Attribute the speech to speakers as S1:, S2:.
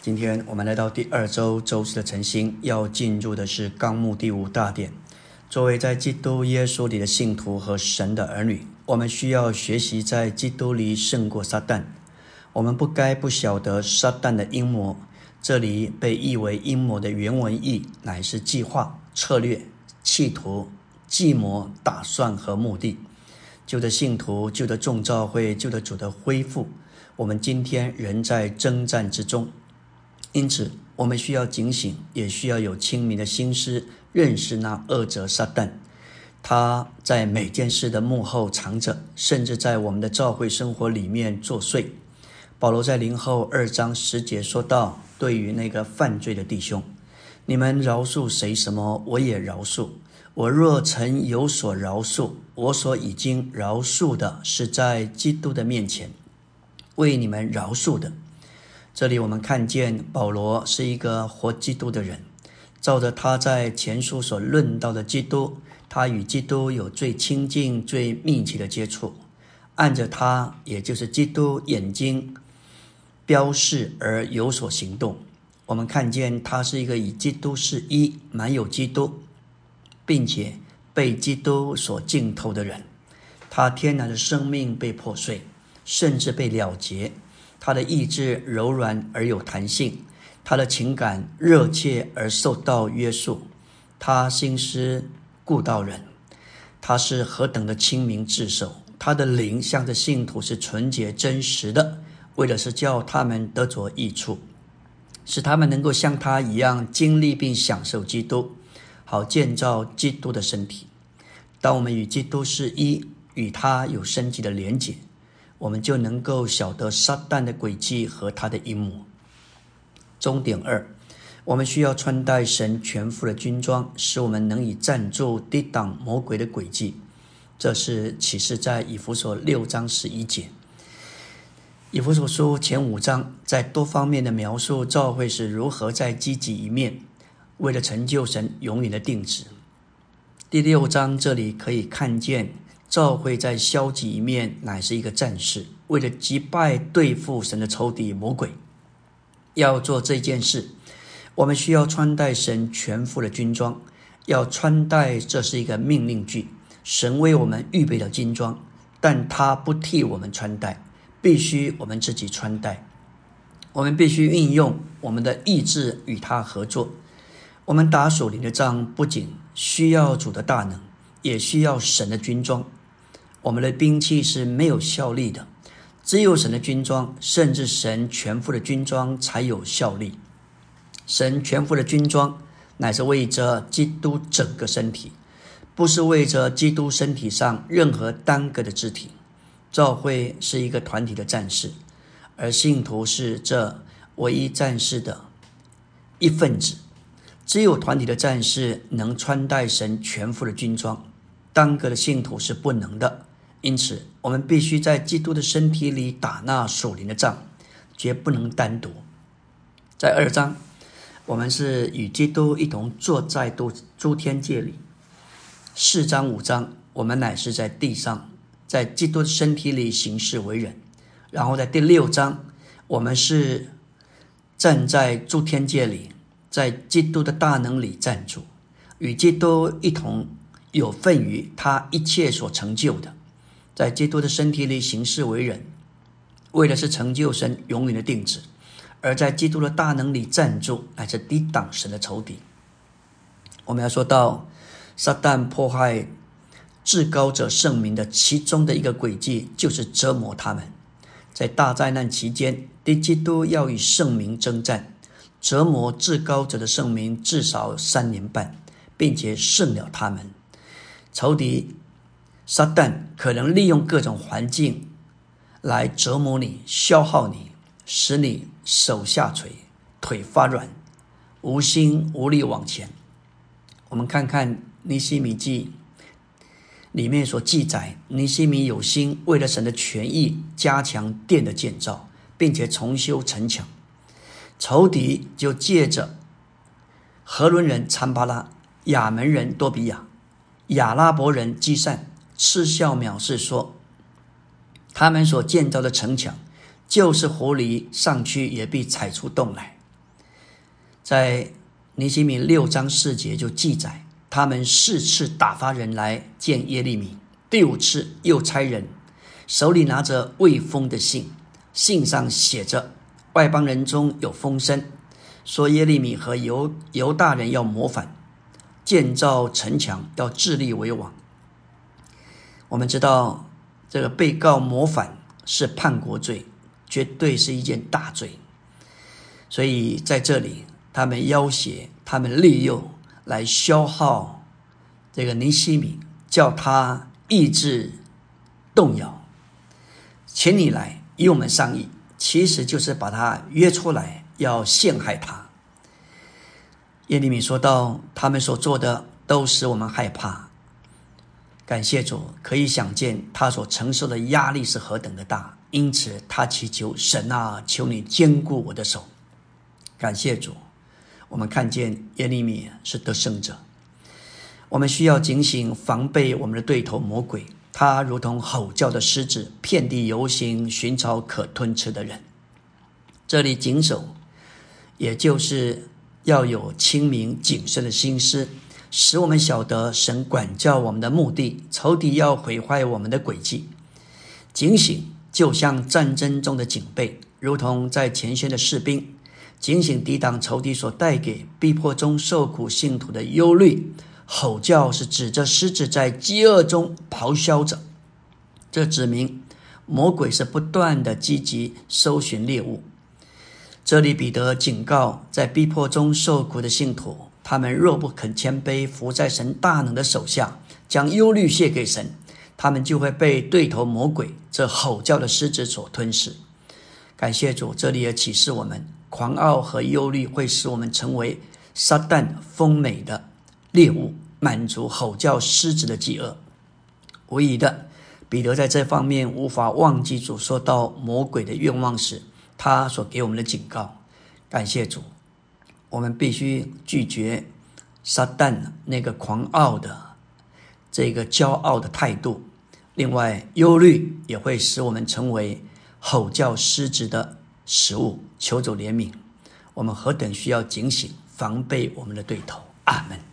S1: 今天我们来到第二周周四的晨星，要进入的是纲目第五大点。作为在基督耶稣里的信徒和神的儿女，我们需要学习在基督里胜过撒旦。我们不该不晓得撒旦的阴谋。这里被译为阴谋的原文意，乃是计划、策略、企图、计谋、打算和目的。旧的信徒、旧的众召会、旧的主的恢复，我们今天仍在征战之中。因此，我们需要警醒，也需要有清明的心思，认识那恶者撒旦。他在每件事的幕后藏着，甚至在我们的教会生活里面作祟。保罗在零后二章十节说道：“对于那个犯罪的弟兄，你们饶恕谁什么，我也饶恕。我若曾有所饶恕，我所已经饶恕的，是在基督的面前为你们饶恕的。”这里我们看见保罗是一个活基督的人，照着他在前书所论到的基督，他与基督有最亲近、最密切的接触，按着他，也就是基督眼睛标示而有所行动。我们看见他是一个以基督是一、满有基督，并且被基督所浸透的人。他天然的生命被破碎，甚至被了结。他的意志柔软而有弹性，他的情感热切而受到约束，他心思顾到人，他是何等的清明自守，他的灵向着信徒是纯洁真实的，为的是叫他们得着益处，使他们能够像他一样经历并享受基督，好建造基督的身体。当我们与基督是一，与他有升级的连结。我们就能够晓得撒旦的诡计和他的阴谋。终点二，我们需要穿戴神全副的军装，使我们能以站住抵挡魔鬼的诡计。这是启示在以弗所六章十一节。以弗所书前五章在多方面的描述教会是如何在积极一面，为了成就神永远的定旨。第六章这里可以看见。教会在消极一面乃是一个战士，为了击败对付神的仇敌魔鬼，要做这件事，我们需要穿戴神全副的军装。要穿戴，这是一个命令句，神为我们预备了军装，但他不替我们穿戴，必须我们自己穿戴。我们必须运用我们的意志与他合作。我们打属灵的仗，不仅需要主的大能，也需要神的军装。我们的兵器是没有效力的，只有神的军装，甚至神全副的军装才有效力。神全副的军装乃是为着基督整个身体，不是为着基督身体上任何单个的肢体。教会是一个团体的战士，而信徒是这唯一战士的一份子。只有团体的战士能穿戴神全副的军装，单个的信徒是不能的。因此，我们必须在基督的身体里打那属灵的仗，绝不能单独。在二章，我们是与基督一同坐在诸诸天界里；四章、五章，我们乃是在地上，在基督的身体里行事为人。然后在第六章，我们是站在诸天界里，在基督的大能里站住，与基督一同有份于他一切所成就的。在基督的身体里行事为人，为的是成就神永远的定旨；而在基督的大能里站住，乃是抵挡神的仇敌。我们要说到撒旦迫害至高者圣名的其中的一个诡计，就是折磨他们。在大灾难期间，敌基督要与圣名征战，折磨至高者的圣名至少三年半，并且胜了他们。仇敌。撒旦可能利用各种环境来折磨你、消耗你，使你手下垂、腿发软、无心无力往前。我们看看《尼西米记》里面所记载，尼西米有心为了神的权益，加强殿的建造，并且重修城墙。仇敌就借着荷伦人参巴拉、亚门人多比亚、亚拉伯人基善。嗤笑藐视说：“他们所建造的城墙，就是狐狸上去也必踩出洞来。在尼西米六章四节就记载，他们四次打发人来见耶利米，第五次又差人手里拿着未封的信，信上写着外邦人中有风声，说耶利米和犹犹大人要谋反，建造城墙，要自立为王。我们知道，这个被告谋反是叛国罪，绝对是一件大罪。所以在这里，他们要挟，他们利诱，来消耗这个尼西米，叫他意志动摇，请你来与我们商议，其实就是把他约出来，要陷害他。耶利米说道：“他们所做的都使我们害怕。”感谢主，可以想见他所承受的压力是何等的大，因此他祈求神啊，求你坚固我的手。感谢主，我们看见耶利米是得胜者。我们需要警醒防备我们的对头魔鬼，他如同吼叫的狮子，遍地游行，寻找可吞吃的人。这里谨守，也就是要有清明谨慎的心思。使我们晓得神管教我们的目的，仇敌要毁坏我们的轨迹。警醒，就像战争中的警备，如同在前线的士兵，警醒抵挡仇敌所带给逼迫中受苦信徒的忧虑。吼叫是指着狮子在饥饿中咆哮着，这指明魔鬼是不断的积极搜寻猎物。这里彼得警告在逼迫中受苦的信徒。他们若不肯谦卑，伏在神大能的手下，将忧虑卸给神，他们就会被对头魔鬼这吼叫的狮子所吞噬。感谢主，这里也启示我们，狂傲和忧虑会使我们成为撒旦丰美的猎物，满足吼叫狮子的饥饿。无疑的，彼得在这方面无法忘记主说到魔鬼的愿望时，他所给我们的警告。感谢主。我们必须拒绝撒旦那个狂傲的、这个骄傲的态度。另外，忧虑也会使我们成为吼叫狮子的食物。求主怜悯，我们何等需要警醒，防备我们的对头。阿门。